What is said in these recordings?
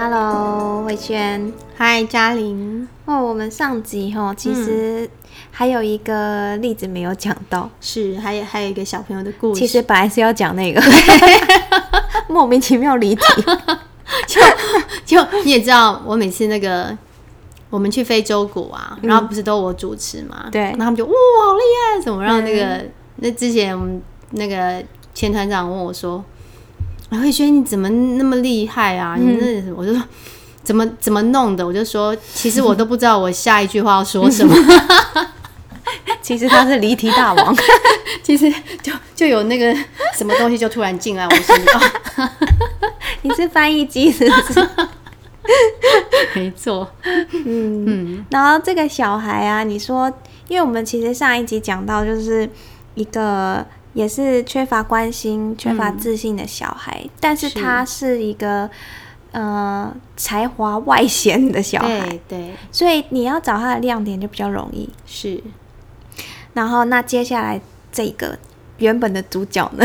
Hello，慧轩。嗨，嘉玲。哦，我们上集哈，其实还有一个例子没有讲到，是还有还有一个小朋友的故事。其实本来是要讲那个，莫名其妙离题。就就你也知道，我每次那个我们去非洲谷啊，然后不是都我主持嘛？对，然后他们就哇，好厉害！怎么让那个那之前我们那个前团长问我说：“慧轩，你怎么那么厉害啊？”你那我就说怎么怎么弄的？我就说其实我都不知道我下一句话要说什么。其实他是离题大王，其实就就有那个什么东西就突然进来我心里。你是翻译机是不是？没错。嗯嗯。然后这个小孩啊，你说，因为我们其实上一集讲到，就是一个也是缺乏关心、缺乏自信的小孩，但是他是一个呃才华外显的小孩，对，所以你要找他的亮点就比较容易。是。然后，那接下来这个原本的主角呢？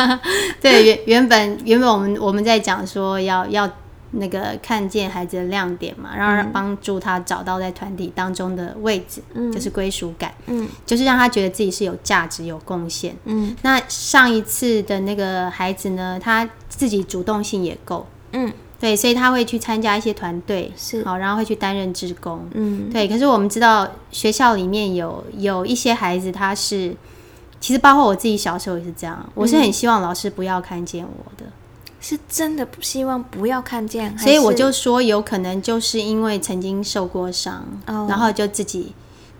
对，原原本原本我们我们在讲说要要那个看见孩子的亮点嘛，然后帮助他找到在团体当中的位置，就是归属感，嗯，就是让他觉得自己是有价值、有贡献，嗯。那上一次的那个孩子呢，他自己主动性也够，嗯。对，所以他会去参加一些团队，是。好，然后会去担任职工，嗯，对。可是我们知道学校里面有有一些孩子，他是其实包括我自己小时候也是这样，我是很希望老师不要看见我的，是真的不希望不要看见，所以我就说有可能就是因为曾经受过伤，然后就自己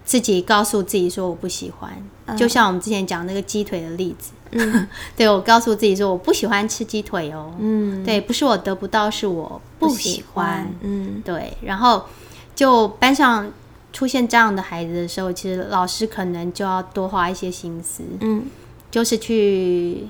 自己告诉自己说我不喜欢，就像我们之前讲那个鸡腿的例子。嗯，对我告诉自己说我不喜欢吃鸡腿哦。嗯，对，不是我得不到，是我不喜欢。嗯，对。然后就班上出现这样的孩子的时候，其实老师可能就要多花一些心思。嗯，就是去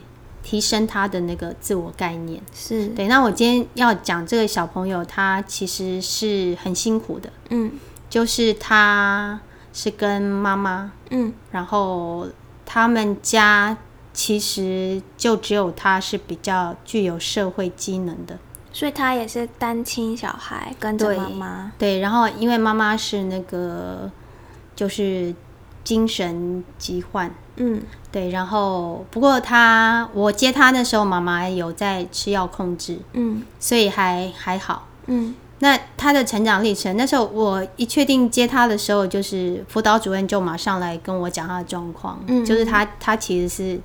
提升他的那个自我概念。是对。那我今天要讲这个小朋友，他其实是很辛苦的。嗯，就是他是跟妈妈。嗯，然后他们家。其实就只有他是比较具有社会机能的，所以他也是单亲小孩，跟着妈妈。对，然后因为妈妈是那个就是精神疾患，嗯，对。然后不过他我接他的时候，妈妈有在吃药控制，嗯，所以还还好，嗯。那他的成长历程，那时候我一确定接他的时候，就是辅导主任就马上来跟我讲他的状况，嗯，就是他他其实是。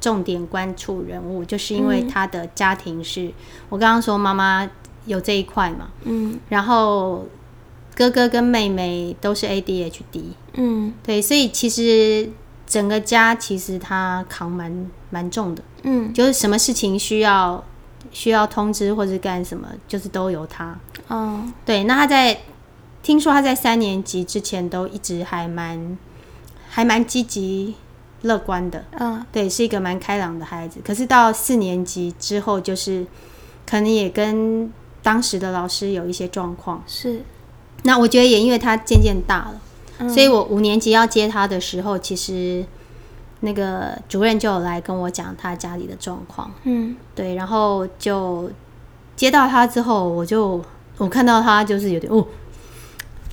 重点关注人物，就是因为他的家庭是我刚刚说妈妈有这一块嘛，嗯，然后哥哥跟妹妹都是 ADHD，嗯，对，所以其实整个家其实他扛蛮蛮重的，嗯，就是什么事情需要需要通知或者干什么，就是都由他，哦，对，那他在听说他在三年级之前都一直还蛮还蛮积极。乐观的，嗯，对，是一个蛮开朗的孩子。可是到四年级之后，就是可能也跟当时的老师有一些状况。是，那我觉得也因为他渐渐大了，所以我五年级要接他的时候，其实那个主任就有来跟我讲他家里的状况。嗯，对，然后就接到他之后，我就我看到他就是有点哦。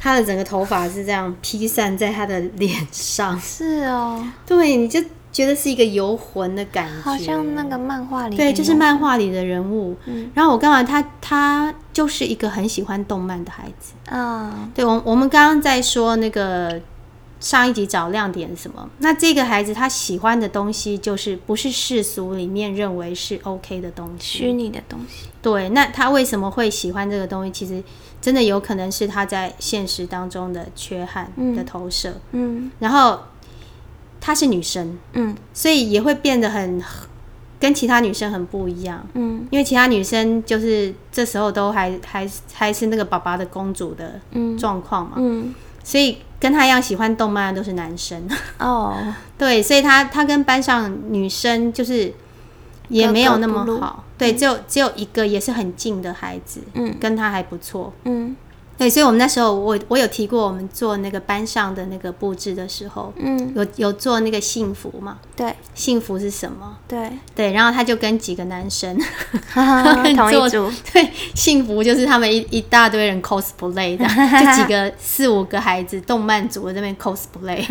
他的整个头发是这样披散在他的脸上，是哦，对，你就觉得是一个游魂的感觉，好像那个漫画里，对，就是漫画里的人物。嗯，然后我刚刚他他就是一个很喜欢动漫的孩子啊。对，我我们刚刚在说那个上一集找亮点什么，那这个孩子他喜欢的东西就是不是世俗里面认为是 OK 的东西，虚拟的东西。对，那他为什么会喜欢这个东西？其实。真的有可能是他在现实当中的缺憾的投射，嗯，然后她是女生，嗯，所以也会变得很跟其他女生很不一样，嗯，因为其他女生就是这时候都还还还是那个爸爸的公主的状况嘛，嗯，所以跟她一样喜欢动漫的都是男生，哦，对，所以她她跟班上女生就是也没有那么好。对，只有只有一个也是很近的孩子，嗯，跟她还不错，嗯，对，所以我们那时候我我有提过，我们做那个班上的那个布置的时候，嗯，有有做那个幸福嘛？对，幸福是什么？对对，然后他就跟几个男生 同一组，对，幸福就是他们一一大堆人 cosplay 的，就几个四五个孩子，动漫组这边 cosplay，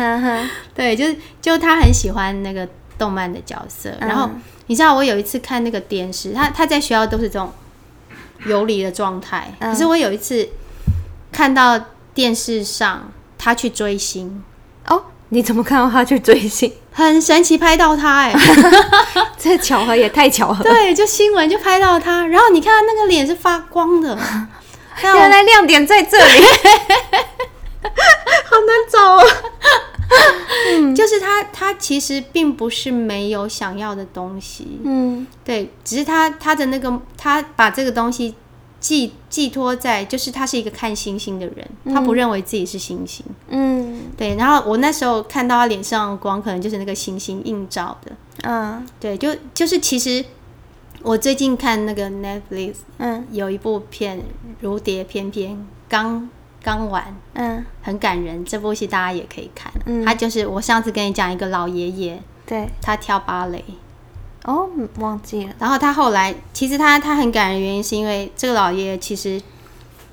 对，就是就他很喜欢那个动漫的角色，然后你知道我有一次看那个电视，他他在学校都是这种游离的状态，可是我有一次。看到电视上他去追星哦，你怎么看到他去追星？很神奇，拍到他哎，这巧合也太巧合。对，就新闻就拍到他，然后你看他那个脸是发光的，原来亮点在这里，好难找哦。就是他，他其实并不是没有想要的东西，嗯，对，只是他他的那个他把这个东西。寄寄托在，就是他是一个看星星的人，他不认为自己是星星。嗯，对。然后我那时候看到他脸上的光，可能就是那个星星映照的。嗯，对，就就是其实我最近看那个 Netflix，嗯，有一部片《如蝶翩翩》，刚刚完，嗯，很感人。这部戏大家也可以看。嗯，他就是我上次跟你讲一个老爷爷，对，他跳芭蕾。哦，忘记了。然后他后来，其实他他很感人，原因是因为这个老爷爷其实，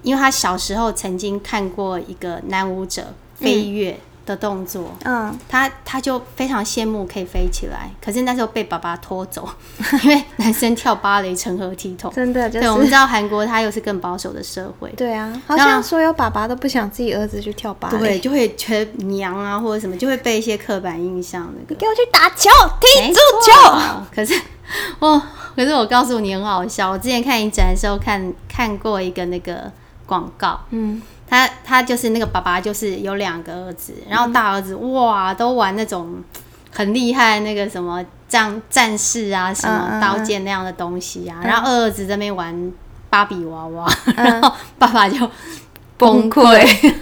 因为他小时候曾经看过一个男舞者飞跃的动作，嗯，他他就非常羡慕可以飞起来。可是那时候被爸爸拖走，因为男生跳芭蕾成何体统？真的，对，我们知道韩国他又是更保守的社会，对啊，好像所有爸爸都不想自己儿子去跳芭蕾，对，就会觉得娘啊或者什么，就会被一些刻板印象那个，给我去打球，踢足球。可是 哦，可是我告诉你很好笑，我之前看影展的时候看看过一个那个广告，嗯。他他就是那个爸爸，就是有两个儿子，然后大儿子哇都玩那种很厉害那个什么战战士啊，什么刀剑那样的东西啊，然后二儿子这边玩芭比娃娃，然后爸爸就崩溃，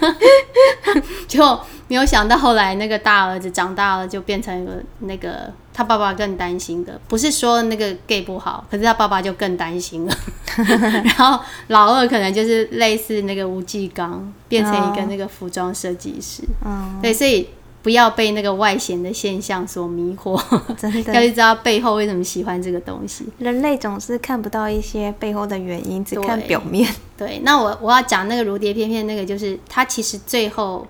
就没有想到后来那个大儿子长大了就变成一个那个。他爸爸更担心的，不是说那个 gay 不好，可是他爸爸就更担心了。然后老二可能就是类似那个吴继刚，变成一个那个服装设计师。嗯，对，所以不要被那个外显的现象所迷惑，真的 要去知道背后为什么喜欢这个东西。人类总是看不到一些背后的原因，只看表面。对，那我我要讲那个如蝶翩翩，那个就是他其实最后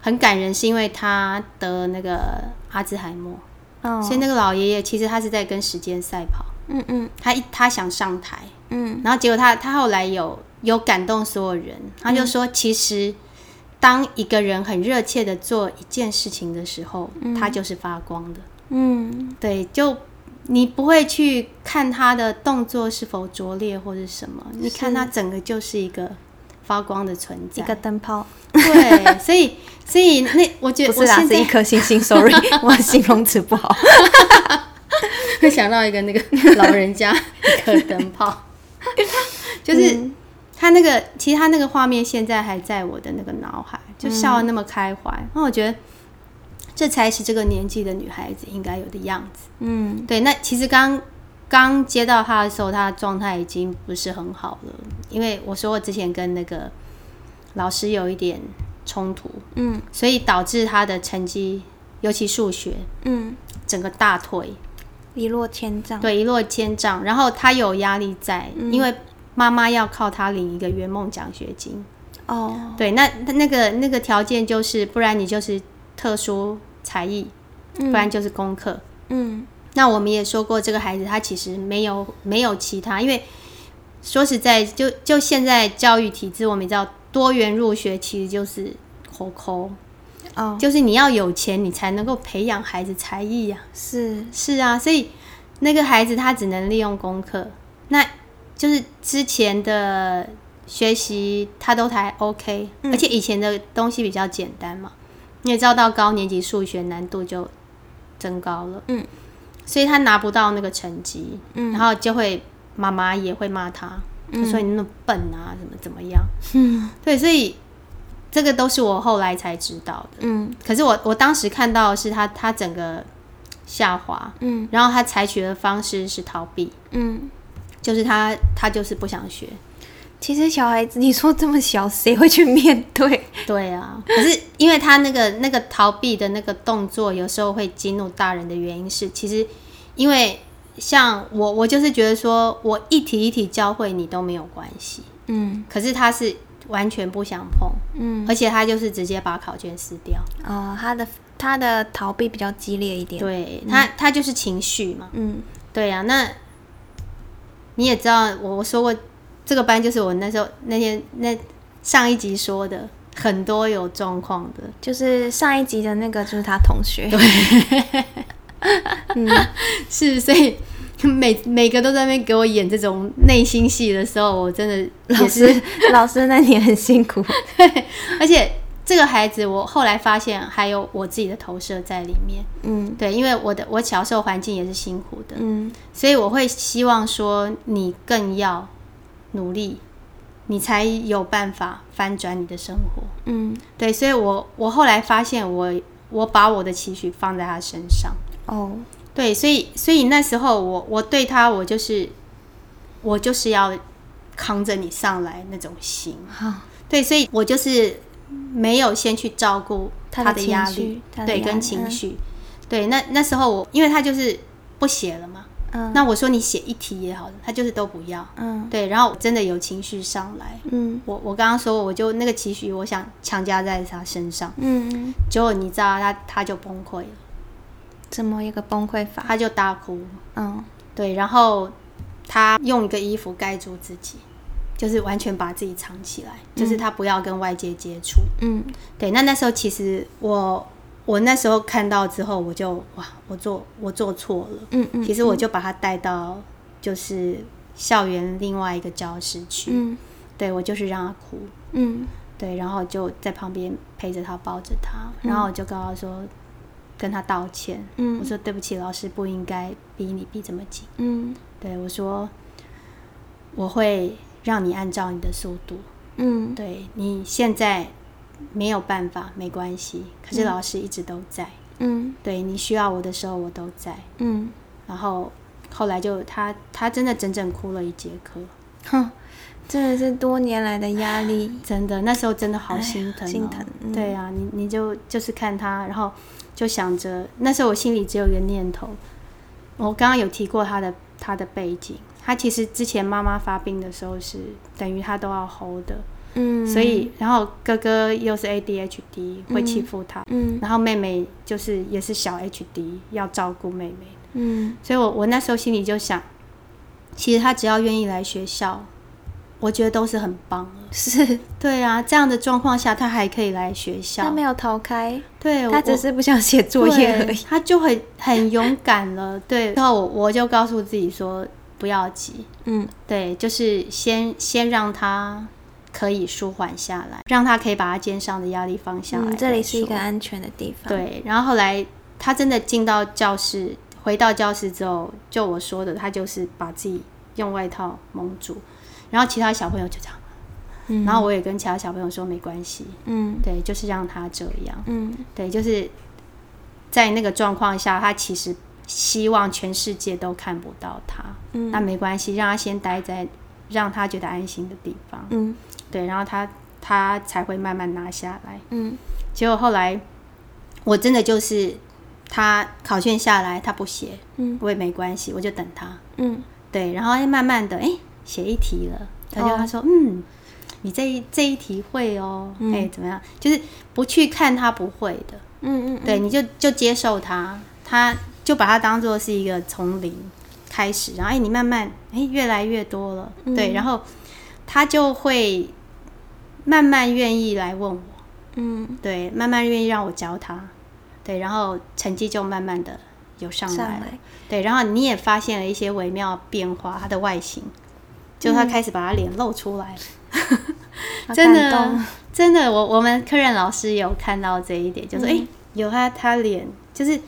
很感人，是因为他得那个阿兹海默。所以那个老爷爷其实他是在跟时间赛跑，嗯嗯，他一他想上台，嗯，然后结果他他后来有有感动所有人，他就说其实当一个人很热切的做一件事情的时候，他就是发光的，嗯，对，就你不会去看他的动作是否拙劣或者什么，你看他整个就是一个。发光的存在，一个灯泡。对，所所以所以那我觉得不是啊，是一颗星星。Sorry，我形容词不好。会想到一个那个老人家一颗灯泡，就是他那个，其实他那个画面现在还在我的那个脑海，就笑得那么开怀。那我觉得这才是这个年纪的女孩子应该有的样子。嗯，对。那其实刚。刚接到他的时候，他的状态已经不是很好了，因为我说我之前跟那个老师有一点冲突，嗯，所以导致他的成绩，尤其数学，嗯，整个大腿，一落千丈，对，一落千丈。然后他有压力在，因为妈妈要靠他领一个圆梦奖学金，哦，对，那那个那个条件就是，不然你就是特殊才艺，不然就是功课，嗯。那我们也说过，这个孩子他其实没有没有其他，因为说实在，就就现在教育体制，我们知道多元入学其实就是活抠哦，就是你要有钱，你才能够培养孩子才艺呀。是。是啊，所以那个孩子他只能利用功课，那就是之前的学习他都还 OK，而且以前的东西比较简单嘛，你也知道到高年级数学难度就增高了，嗯。所以他拿不到那个成绩，然后就会妈妈也会骂他，说你那么笨啊，怎么怎么样？嗯，对，所以这个都是我后来才知道的。嗯，可是我我当时看到的是他他整个下滑，嗯，然后他采取的方式是逃避，嗯，就是他他就是不想学。其实小孩子，你说这么小，谁会去面对？对啊，可是因为他那个那个逃避的那个动作，有时候会激怒大人的原因是，其实因为像我，我就是觉得说我一题一题教会你都没有关系，嗯，可是他是完全不想碰，嗯，而且他就是直接把考卷撕掉。哦，他的他的逃避比较激烈一点，对他他就是情绪嘛，嗯，对呀，那你也知道，我我说过。这个班就是我那时候那天那上一集说的很多有状况的，就是上一集的那个就是他同学，对，嗯，是，所以每每个都在那边给我演这种内心戏的时候，我真的老师老师那你很辛苦，对，而且这个孩子我后来发现还有我自己的投射在里面，嗯，对，因为我的我小时候环境也是辛苦的，嗯，所以我会希望说你更要。努力，你才有办法翻转你的生活。嗯，对，所以我我后来发现，我我把我的期许放在他身上。哦，对，所以所以那时候我我对他，我就是我就是要扛着你上来那种心。好，对，所以我就是没有先去照顾他的压力，对，跟情绪。对，那那时候我因为他就是不写了嘛。嗯那我说你写一题也好，他就是都不要。嗯，对，然后真的有情绪上来。嗯，我我刚刚说我就那个情绪，我想强加在他身上。嗯，结果你知道他他就崩溃了，怎么一个崩溃法？他就大哭。嗯，对，然后他用一个衣服盖住自己，就是完全把自己藏起来，就是他不要跟外界接触。嗯，对，那那时候其实我。我那时候看到之后，我就哇，我做我做错了。嗯嗯，其实我就把他带到就是校园另外一个教室去。嗯，对我就是让他哭。嗯，对，然后就在旁边陪着他，抱着他，然后我就跟他说，跟他道歉。嗯，我说对不起，老师不应该逼你逼这么紧。嗯，对我说我会让你按照你的速度。嗯，对你现在。没有办法，没关系。可是老师一直都在。嗯，对你需要我的时候，我都在。嗯，然后后来就他他真的整整哭了一节课。哼，真的是多年来的压力，真的那时候真的好心疼，心疼。对啊，你你就就是看他，然后就想着那时候我心里只有一个念头。我刚刚有提过他的他的背景，他其实之前妈妈发病的时候是等于他都要 hold 的。嗯，所以然后哥哥又是 ADHD 会欺负他，嗯，然后妹妹就是也是小 HD 要照顾妹妹，嗯，所以我我那时候心里就想，其实他只要愿意来学校，我觉得都是很棒了。是，对啊，这样的状况下他还可以来学校，他没有逃开，对他只是不想写作业而已，他就很很勇敢了。对，然后我我就告诉自己说不要急，嗯，对，就是先先让他。可以舒缓下来，让他可以把他肩上的压力放下来。这里是一个安全的地方。对，然后后来他真的进到教室，回到教室之后，就我说的，他就是把自己用外套蒙住，然后其他小朋友就这样。嗯，然后我也跟其他小朋友说没关系。嗯，对，就是让他这样。嗯，对，就是在那个状况下，他其实希望全世界都看不到他。嗯，那没关系，让他先待在让他觉得安心的地方。嗯。对，然后他他才会慢慢拿下来。嗯，结果后来我真的就是他考卷下来他不写，嗯，我也没关系，我就等他。嗯，对，然后慢慢的哎写一题了，他就他说嗯，你这这一题会哦，哎怎么样？就是不去看他不会的，嗯嗯，对，你就就接受他，他就把它当做是一个从零开始，然后哎你慢慢哎越来越多了，对，然后他就会。慢慢愿意来问我，嗯，对，慢慢愿意让我教他，对，然后成绩就慢慢的有上来，对，然后你也发现了一些微妙变化，它的外形，就他开始把他脸露出来，真的，真的，我我们客人老师有看到这一点，就说，哎，有他他脸，就是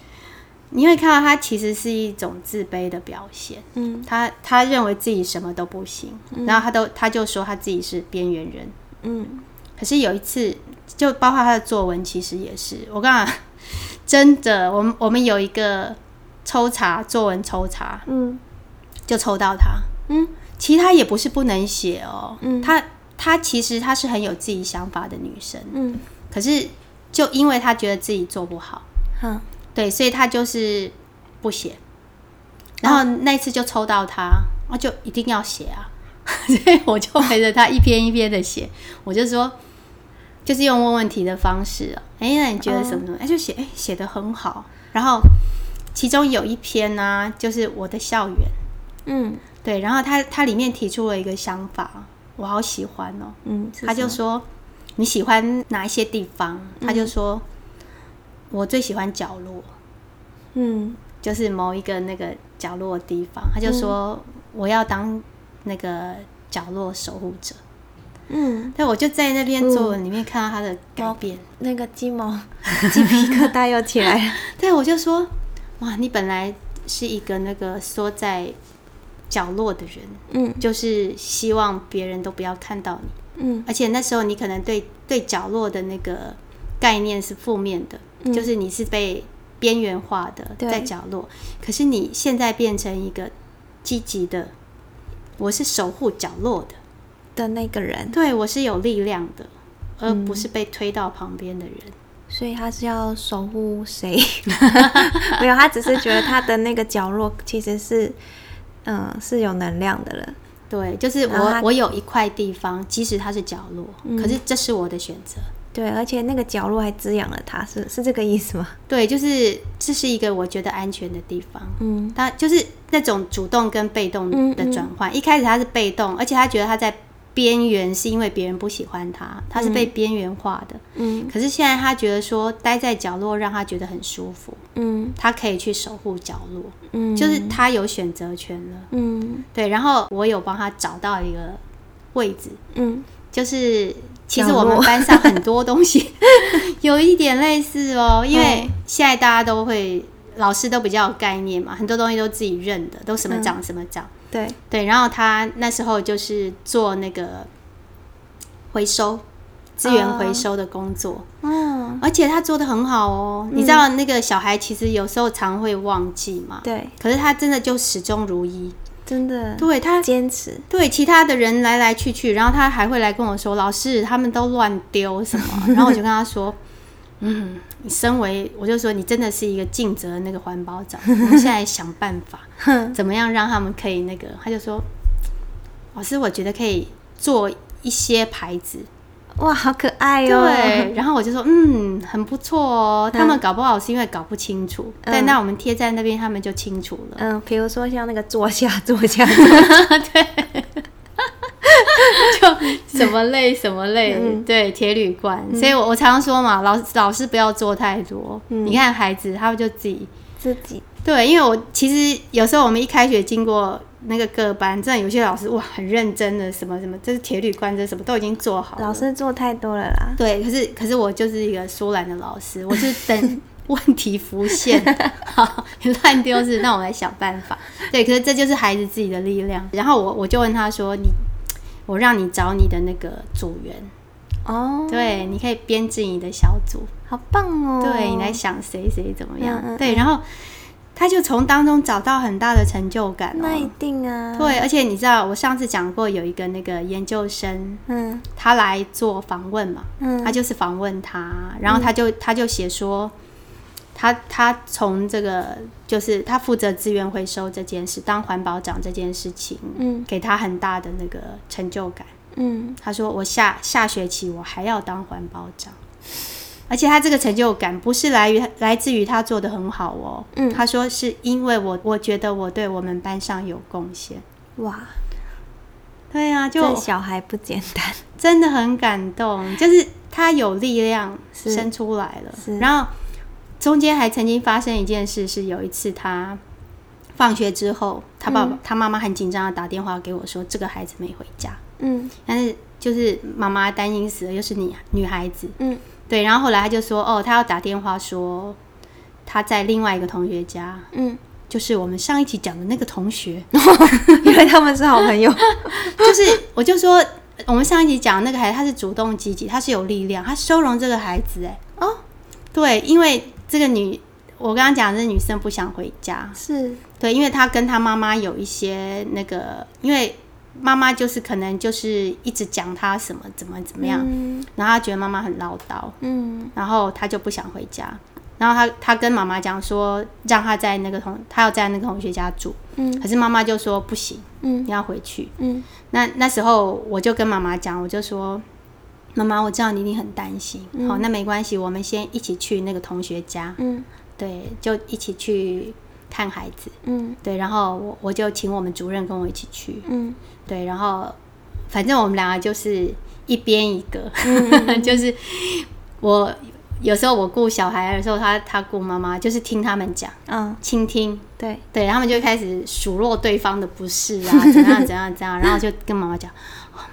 你会看到他其实是一种自卑的表现，嗯，他他认为自己什么都不行，然后他都他就说他自己是边缘人。嗯，可是有一次，就包括他的作文，其实也是我刚刚真的，我们我们有一个抽查作文抽查，嗯，就抽到他，嗯，其实她也不是不能写哦，嗯，她她其实她是很有自己想法的女生，嗯，可是就因为她觉得自己做不好，嗯，对，所以她就是不写。然后那次就抽到她，啊，就一定要写啊，所以我就陪着她一篇一篇的写，我就说。就是用问问题的方式啊，哎，那你觉得什么？什么？哎，就写，哎，写的很好。然后其中有一篇呢，就是我的校园，嗯，对。然后他他里面提出了一个想法，我好喜欢哦，嗯，他就说你喜欢哪一些地方？他就说我最喜欢角落，嗯，就是某一个那个角落的地方。他就说我要当那个角落守护者。嗯，对，我就在那篇作文里面看到他的改变，那个鸡毛鸡皮疙瘩又起来了。对，我就说，哇，你本来是一个那个缩在角落的人，嗯，就是希望别人都不要看到你，嗯，而且那时候你可能对对角落的那个概念是负面的，就是你是被边缘化的，在角落。可是你现在变成一个积极的，我是守护角落的。的那个人，对我是有力量的，而不是被推到旁边的人。所以他是要守护谁？没有，他只是觉得他的那个角落其实是，嗯，是有能量的了。对，就是我，我有一块地方，即使它是角落，可是这是我的选择。对，而且那个角落还滋养了他，是是这个意思吗？对，就是这是一个我觉得安全的地方。嗯，它就是那种主动跟被动的转换。一开始他是被动，而且他觉得他在。边缘是因为别人不喜欢他，他是被边缘化的。嗯，可是现在他觉得说待在角落让他觉得很舒服。嗯，他可以去守护角落。嗯，就是他有选择权了。嗯，对。然后我有帮他找到一个位置。嗯，就是其实我们班上很多东西 有一点类似哦，因为 现在大家都会老师都比较有概念嘛，很多东西都自己认的，都什么长什么长。对对，然后他那时候就是做那个回收资源回收的工作，嗯，而且他做的很好哦。你知道那个小孩其实有时候常会忘记嘛，对，可是他真的就始终如一，真的，对他坚持。对其他的人来来去去，然后他还会来跟我说：“老师，他们都乱丢什么？”然后我就跟他说。嗯，你身为我就说你真的是一个尽责的那个环保长，我们现在想办法，怎么样让他们可以那个？他就说，老师，我觉得可以做一些牌子，哇，好可爱哦。对，然后我就说，嗯，很不错哦。他们搞不好是因为搞不清楚，但那我们贴在那边，他们就清楚了。嗯，比如说像那个坐下坐下，对。就什么累什么类，对铁铝罐，所以我我常常说嘛，老老师不要做太多。你看孩子，他们就自己自己对，因为我其实有时候我们一开学经过那个各班，真的有些老师哇很认真的，什么什么，这是铁铝罐，这什么都已经做好。老师做太多了啦。对，可是可是我就是一个疏懒的老师，我是等问题浮现，好乱丢是，那我来想办法。对，可是这就是孩子自己的力量。然后我我就问他说你。我让你找你的那个组员哦，对，你可以编制你的小组，好棒哦！对你来想谁谁怎么样？对，然后他就从当中找到很大的成就感。那一定啊！对，而且你知道，我上次讲过有一个那个研究生，嗯，他来做访问嘛，嗯，他就是访问他，然后他就他就写说。他他从这个就是他负责资源回收这件事，当环保长这件事情，嗯，给他很大的那个成就感，嗯，他说我下下学期我还要当环保长，而且他这个成就感不是来于来自于他做的很好哦，嗯，他说是因为我我觉得我对我们班上有贡献，哇，对啊，就小孩不简单，真的很感动，就是他有力量生出来了，然后。中间还曾经发生一件事，是有一次他放学之后，他爸爸他妈妈很紧张的打电话给我说，这个孩子没回家。嗯，但是就是妈妈担心死了，又是女女孩子。嗯，对。然后后来他就说，哦，他要打电话说他在另外一个同学家。嗯，就是我们上一期讲的那个同学，因为他们是好朋友。就是我就说，我们上一期讲那个孩子，他是主动积极，他是有力量，他收容这个孩子。哎，哦，对，因为。这个女，我刚刚讲，这女生不想回家，是。对，因为她跟她妈妈有一些那个，因为妈妈就是可能就是一直讲她什么怎么怎么样，然后她觉得妈妈很唠叨，嗯，然后她就不想回家，然后他他跟妈妈讲说让他在那个同他要在那个同学家住，嗯，可是妈妈就说不行，嗯，你要回去，嗯，那那时候我就跟妈妈讲，我就说妈妈，我知道你一定很担心，好，那没关系，我们先一起去那个同学家，嗯，对，就一起去。看孩子，嗯，对，然后我我就请我们主任跟我一起去，嗯，对，然后反正我们两个就是一边一个，就是我有时候我顾小孩的时候，他他顾妈妈，就是听他们讲，嗯，倾听，对对，他们就开始数落对方的不是啊，怎样怎样怎样，然后就跟妈妈讲，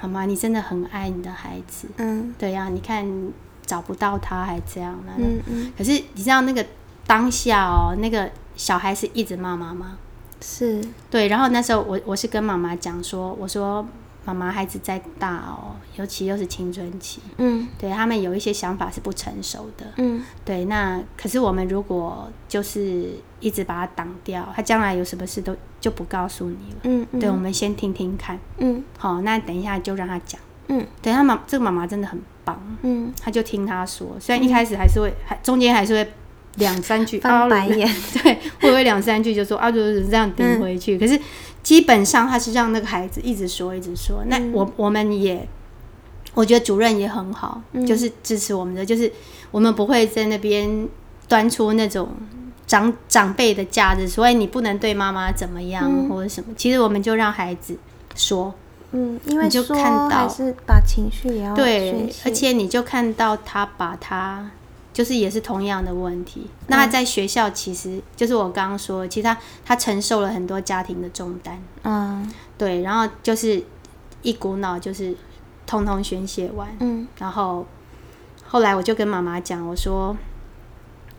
妈妈你真的很爱你的孩子，嗯，对呀，你看找不到他还这样，嗯嗯，可是你知道那个当下哦，那个。小孩是一直骂妈妈，是对。然后那时候我我是跟妈妈讲说，我说妈妈孩子在大哦，尤其又是青春期，嗯，对他们有一些想法是不成熟的，嗯，对。那可是我们如果就是一直把他挡掉，他将来有什么事都就不告诉你了，嗯，对。我们先听听看，嗯，好，那等一下就让他讲，嗯，等他妈这个妈妈真的很棒，嗯，他就听他说，虽然一开始还是会还中间还是会。两三句翻白眼，对，会不会两三句就说啊，就是这样顶回去？可是基本上他是让那个孩子一直说，一直说。那我我们也，我觉得主任也很好，就是支持我们的，就是我们不会在那边端出那种长长辈的架子，所以你不能对妈妈怎么样或者什么。其实我们就让孩子说，嗯，因为就看到是把情绪也要对，而且你就看到他把他。就是也是同样的问题。那在学校，其实就是我刚刚说，其实他他承受了很多家庭的重担。嗯，对。然后就是一股脑，就是通通宣泄完。嗯。然后后来我就跟妈妈讲，我说：“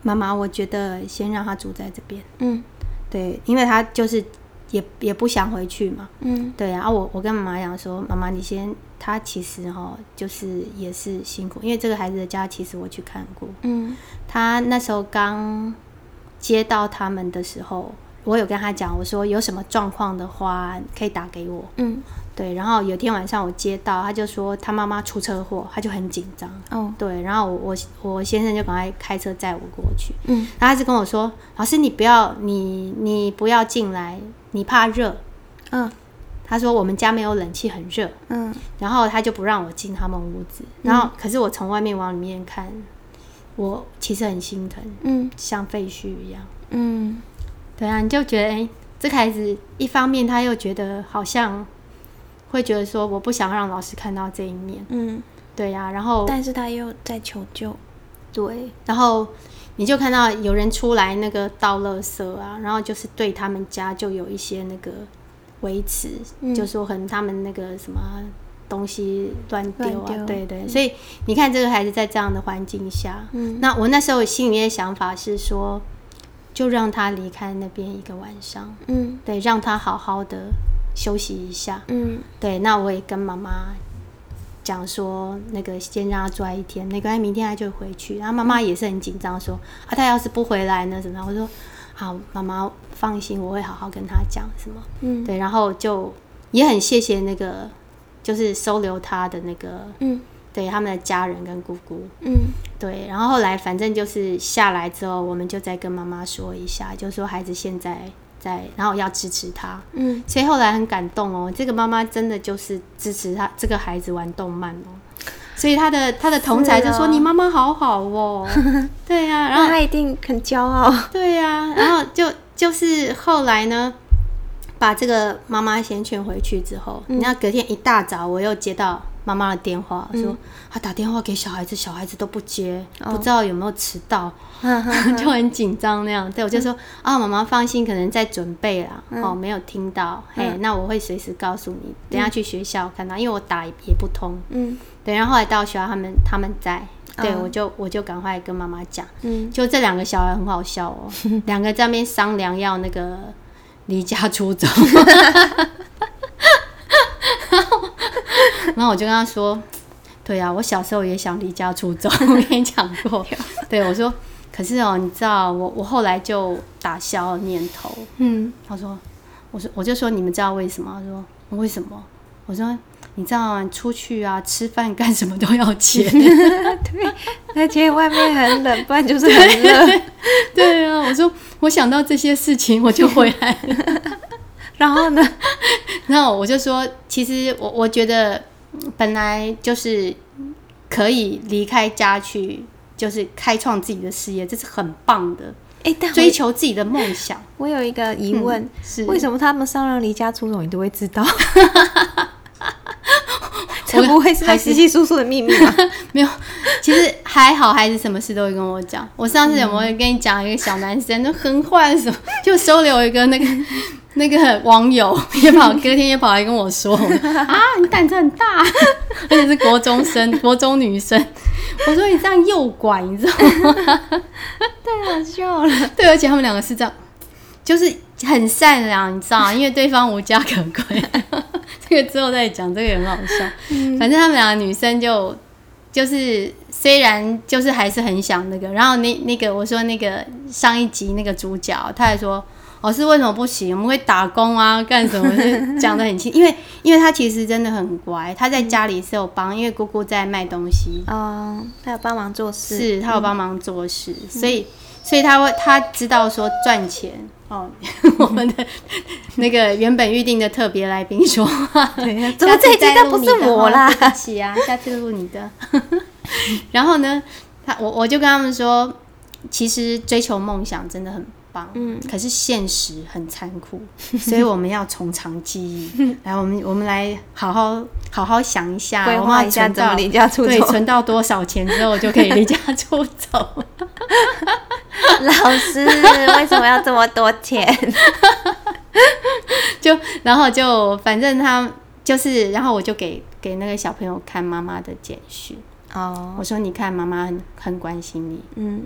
妈妈，我觉得先让他住在这边。”嗯，对，因为他就是也也不想回去嘛。嗯，对。然后我我跟妈妈讲说：“妈妈，你先。”他其实哈，就是也是辛苦，因为这个孩子的家，其实我去看过。嗯，他那时候刚接到他们的时候，我有跟他讲，我说有什么状况的话，可以打给我。嗯，对。然后有天晚上我接到，他就说他妈妈出车祸，他就很紧张。哦，对。然后我我先生就赶快开车载我过去。嗯，然后他就跟我说：“老师，你不要，你你不要进来，你怕热。”嗯。他说我们家没有冷气，很热。嗯，然后他就不让我进他们屋子。然后，可是我从外面往里面看，我其实很心疼。嗯，像废墟一样。嗯，对啊，你就觉得，哎，这个孩子一方面他又觉得好像会觉得说，我不想让老师看到这一面。嗯，对呀。然后，但是他又在求救。对，然后你就看到有人出来那个倒垃圾啊，然后就是对他们家就有一些那个。维持，就说可能他们那个什么东西乱丢啊，对对，所以你看这个孩子在这样的环境下，嗯。那我那时候心里面的想法是说，就让他离开那边一个晚上，嗯，对，让他好好的休息一下，嗯，对，那我也跟妈妈讲说，那个先让他住一天，那个明天他就回去，然后妈妈也是很紧张，说啊，他要是不回来呢，怎么样？我说。好，妈妈放心，我会好好跟他讲什么。嗯，对，然后就也很谢谢那个，就是收留他的那个，嗯，对，他们的家人跟姑姑，嗯，对，然后后来反正就是下来之后，我们就再跟妈妈说一下，就说孩子现在在，然后要支持他，嗯，所以后来很感动哦，这个妈妈真的就是支持他这个孩子玩动漫哦。所以他的他的同才就说：“你妈妈好好哦。”对呀，然后他一定很骄傲。对呀，然后就就是后来呢，把这个妈妈先劝回去之后，你看隔天一大早我又接到妈妈的电话，说她打电话给小孩子，小孩子都不接，不知道有没有迟到，就很紧张那样。对，我就说啊，妈妈放心，可能在准备啦，哦，没有听到，嘿，那我会随时告诉你，等下去学校看到，因为我打也不通，嗯。对，然后后来到学校，他们他们在，对我就我就赶快跟妈妈讲，嗯，就这两个小孩很好笑哦，两个在那边商量要那个离家出走，然后 我就跟他说，对啊，我小时候也想离家出走，我跟你讲过，对我说，可是哦，你知道我我后来就打消念头，嗯，他说，我说我就说你们知道为什么？他说为什么？我说。你知道吗？出去啊，吃饭干什么都要钱。对，而且外面很冷，不然就是很热。对啊，我说我想到这些事情，我就回来了。然后呢？然后我就说，其实我我觉得本来就是可以离开家去，就是开创自己的事业，这是很棒的。哎，追求自己的梦想。我有一个疑问，是为什么他们商量离家出走，你都会知道？会不会是他稀稀疏疏的秘密吗？没有，其实还好，孩子什么事都会跟我讲。我上次有没有跟你讲一个小男生，都很坏什么，就收留一个那个 那个网友，也跑 隔天也跑来跟我说啊，你胆子很大，而且是国中生，国中女生。我说你这样诱拐，你知道吗？太好笑了。对，而且他们两个是这样，就是很善良，你知道吗？因为对方无家可归。这个之后再讲，这个也很好笑。反正他们两个女生就就是虽然就是还是很想那个，然后那那个我说那个上一集那个主角，他还说老师为什么不行？我们会打工啊，干什么？讲的很清，因为因为他其实真的很乖，他在家里是有帮，因为姑姑在卖东西哦，他有帮忙做事，是他有帮忙做事，所以所以他会他知道说赚钱。哦，我们的那个原本预定的特别来宾说话，怎么 这一集都不是我啦？起啊，下次录你的。然后呢，他我我就跟他们说，其实追求梦想真的很棒，嗯，可是现实很残酷，所以我们要从长计议。来，我们我们来好好好好想一下，规划一下怎么离家出走，对，存到多少钱之后就可以离家出走。老师为什么要这么多钱？就然后就反正他就是，然后我就给给那个小朋友看妈妈的简讯哦。我说你看，妈妈很很关心你。嗯，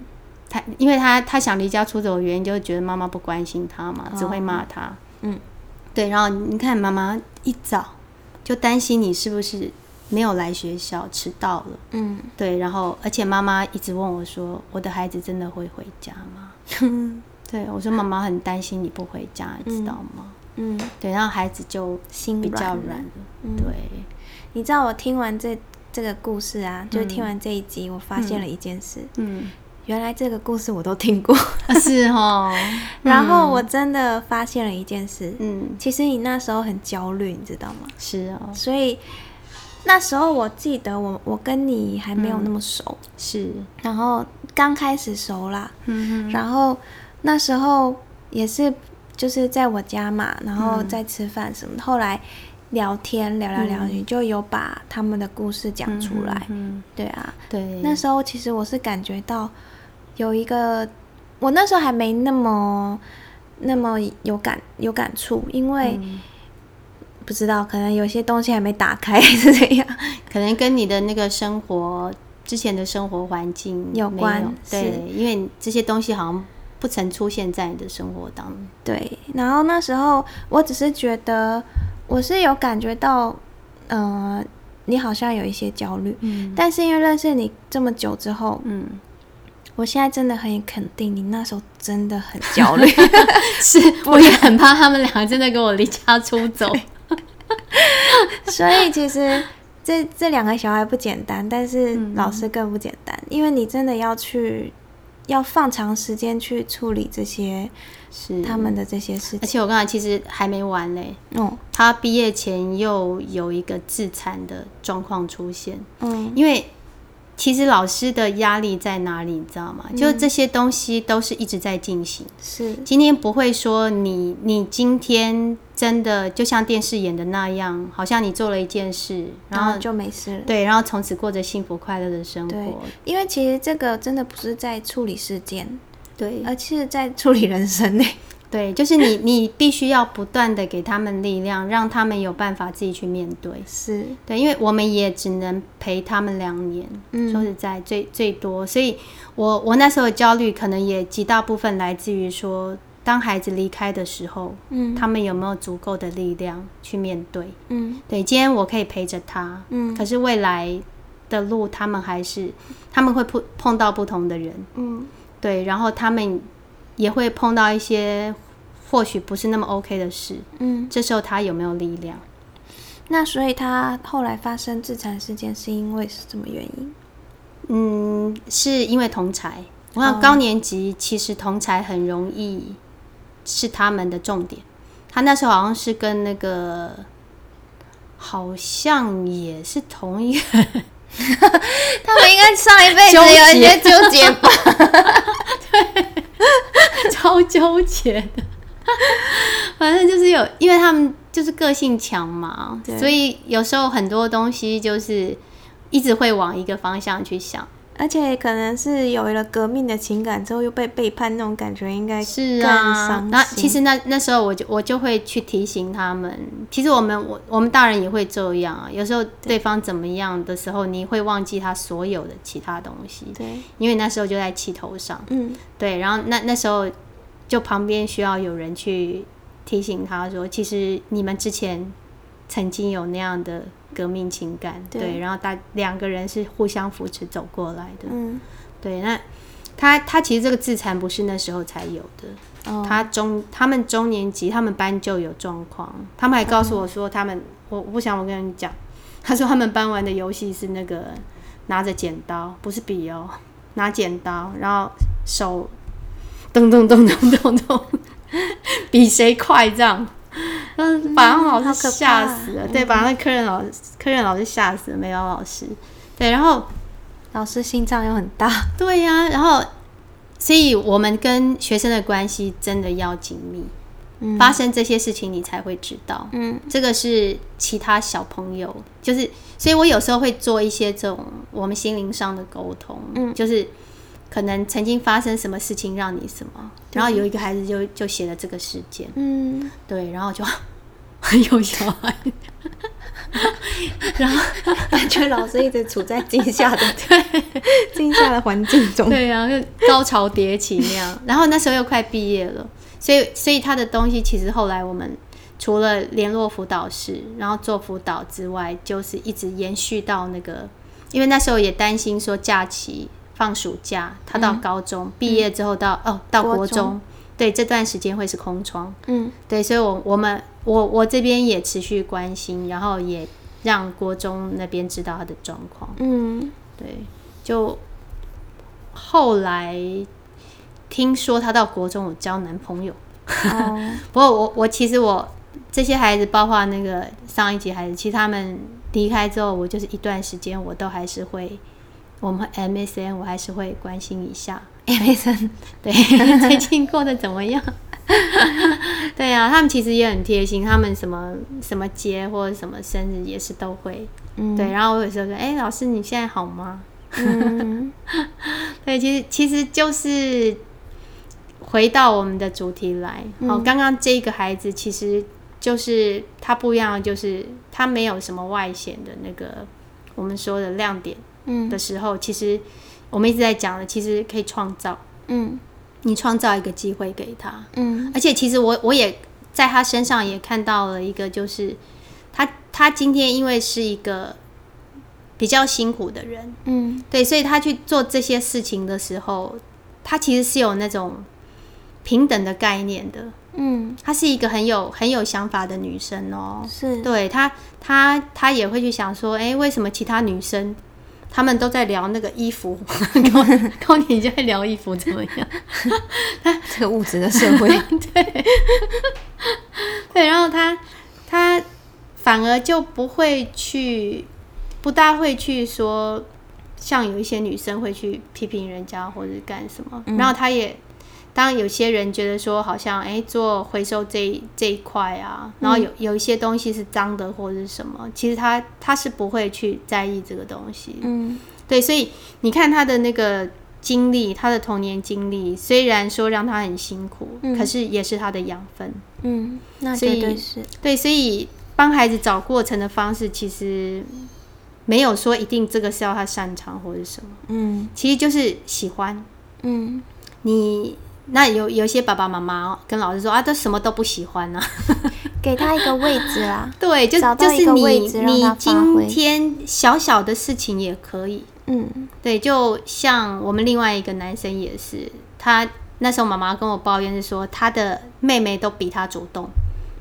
他因为他他想离家出走的原因，就是觉得妈妈不关心他嘛，只会骂他。嗯，对。然后你看，妈妈一早就担心你是不是。没有来学校，迟到了。嗯，对，然后而且妈妈一直问我说：“我的孩子真的会回家吗？” 对，我说：“妈妈很担心你不回家，知道吗？”嗯，对，然后孩子就心比较软了。对，你知道我听完这这个故事啊，就听完这一集，我发现了一件事。嗯，原来这个故事我都听过，是哦。然后我真的发现了一件事。嗯，其实你那时候很焦虑，你知道吗？是哦，所以。那时候我记得我我跟你还没有那么熟，是，然后刚开始熟啦，嗯然后那时候也是就是在我家嘛，然后在吃饭什么，后来聊天聊聊聊，你就有把他们的故事讲出来，嗯，对啊，对，那时候其实我是感觉到有一个，我那时候还没那么那么有感有感触，因为。不知道，可能有些东西还没打开是这样，可能跟你的那个生活之前的生活环境有关。对，因为这些东西好像不曾出现在你的生活当中。对，然后那时候我只是觉得，我是有感觉到，呃，你好像有一些焦虑。嗯。但是因为认识你这么久之后，嗯，我现在真的很肯定，你那时候真的很焦虑。是，我也很怕他们两个真的跟我离家出走。所以其实这这两个小孩不简单，但是老师更不简单，因为你真的要去要放长时间去处理这些是他们的这些事情。而且我刚才其实还没完嘞，嗯，他毕业前又有一个自残的状况出现，嗯，因为。其实老师的压力在哪里，你知道吗？就这些东西都是一直在进行。是，今天不会说你，你今天真的就像电视演的那样，好像你做了一件事，然后就没事了。对，然后从此过着幸福快乐的生活。因为其实这个真的不是在处理事件，对，而是在处理人生呢。对，就是你，你必须要不断的给他们力量，让他们有办法自己去面对。是对，因为我们也只能陪他们两年，说实在最最多。所以，我我那时候的焦虑，可能也极大部分来自于说，当孩子离开的时候，嗯，他们有没有足够的力量去面对？嗯，对，今天我可以陪着他，嗯，可是未来的路，他们还是他们会碰碰到不同的人，嗯，对，然后他们也会碰到一些。或许不是那么 OK 的事，嗯，这时候他有没有力量？那所以他后来发生自残事件是因为是什么原因？嗯，是因为同才。我看高年级其实同才很容易是他们的重点。他那时候好像是跟那个，好像也是同一个，他们应该上一辈子有一些纠结吧？对，超纠结的。反正就是有，因为他们就是个性强嘛，所以有时候很多东西就是一直会往一个方向去想。而且可能是有了革命的情感之后又被背叛那种感觉，应该是啊。那其实那那时候我就我就会去提醒他们，其实我们我我们大人也会这样啊。有时候对方怎么样的时候，你会忘记他所有的其他东西。对，因为那时候就在气头上。嗯，对。然后那那时候就旁边需要有人去提醒他说，其实你们之前曾经有那样的。革命情感，对，然后大两个人是互相扶持走过来的，嗯，对。那他他其实这个自残不是那时候才有的，哦，他中他们中年级他们班就有状况，他们还告诉我说他们，我我不想我跟你讲，他说他们班玩的游戏是那个拿着剪刀，不是笔哦，拿剪刀，然后手咚咚咚咚咚咚，比谁快这样。嗯，把那老师吓死了。对，把那客人老客人老师吓死了。美瑶老师，对，然后老师心脏又很大。对呀，然后，所以我们跟学生的关系真的要紧密。嗯，发生这些事情你才会知道。嗯，这个是其他小朋友，就是，所以我有时候会做一些这种我们心灵上的沟通。嗯，就是。可能曾经发生什么事情让你什么，然后有一个孩子就就写了这个事件，嗯，对，然后就很有小孩，然后感觉老师一直处在惊吓的 对。惊吓的环境中，对啊，高潮迭起那样。然后那时候又快毕业了，所以所以他的东西其实后来我们除了联络辅导室，然后做辅导之外，就是一直延续到那个，因为那时候也担心说假期。放暑假，他到高中毕业之后到哦到国中，对这段时间会是空窗，嗯，对，所以我我们我我这边也持续关心，然后也让国中那边知道他的状况，嗯，对，就后来听说他到国中有交男朋友，不过我我其实我这些孩子，包括那个上一级孩子，其实他们离开之后，我就是一段时间我都还是会。我们 MSN 我还是会关心一下 MSN，对，最近过得怎么样？对啊，他们其实也很贴心，他们什么什么节或者什么生日也是都会，对。然后我有时候说：“哎，老师你现在好吗？”嗯，对，其实其实就是回到我们的主题来。好，刚刚这个孩子其实就是他不一样，就是他没有什么外显的那个我们说的亮点。嗯的时候，其实我们一直在讲的，其实可以创造。嗯，你创造一个机会给他。嗯，而且其实我我也在他身上也看到了一个，就是他他今天因为是一个比较辛苦的人，嗯，对，所以他去做这些事情的时候，他其实是有那种平等的概念的。嗯，她是一个很有很有想法的女生哦。是，对她她她也会去想说，哎，为什么其他女生？他们都在聊那个衣服，高高年就在聊衣服怎么样？这个物质的社会，对对，然后他他反而就不会去，不大会去说，像有一些女生会去批评人家或者干什么，然后他也。当有些人觉得说，好像哎，做回收这这一块啊，然后有有一些东西是脏的或者是什么，其实他他是不会去在意这个东西。嗯，对，所以你看他的那个经历，他的童年经历，虽然说让他很辛苦，可是也是他的养分。嗯，那绝对是。对，所以帮孩子找过程的方式，其实没有说一定这个是要他擅长或者什么。嗯，其实就是喜欢。嗯，你。那有有些爸爸妈妈跟老师说啊，都什么都不喜欢呢，给他一个位置啦。对，就就是你你今天小小的事情也可以。嗯，对，就像我们另外一个男生也是，他那时候妈妈跟我抱怨是说，他的妹妹都比他主动，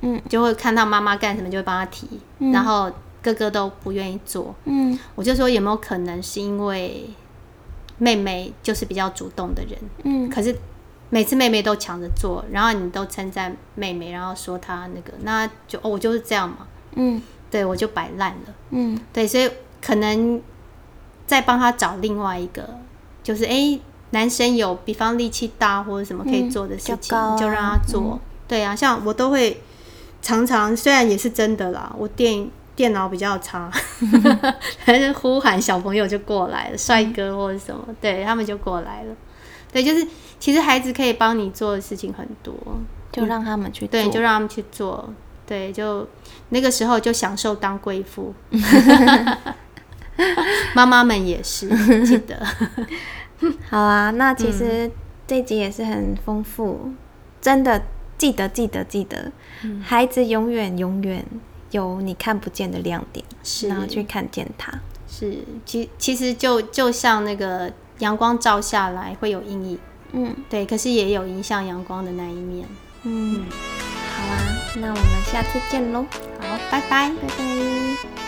嗯，就会看到妈妈干什么就会帮他提，然后哥哥都不愿意做，嗯，我就说有没有可能是因为妹妹就是比较主动的人，嗯，可是每次妹妹都抢着做，然后你都称赞妹妹，然后说她那个，那就哦我就是这样嘛，嗯，对我就摆烂了，嗯，对，所以可能再帮他找另外一个，就是哎。男生有比方力气大或者什么可以做的事情，就让他做。对啊，像我都会常常，虽然也是真的啦，我电电脑比较差，还是呼喊小朋友就过来了，帅哥或者什么，对他们就过来了。对，就是其实孩子可以帮你做的事情很多，就让他们去，对，就让他们去做。对，就那个时候就享受当贵妇，妈妈们也是记得。好啊，那其实这集也是很丰富，真的记得记得记得，孩子永远永远有你看不见的亮点，是然后去看见他。是，其其实就就像那个阳光照下来会有阴影，嗯，对，可是也有影响阳光的那一面。嗯，好啊，那我们下次见喽。好，拜拜，拜拜。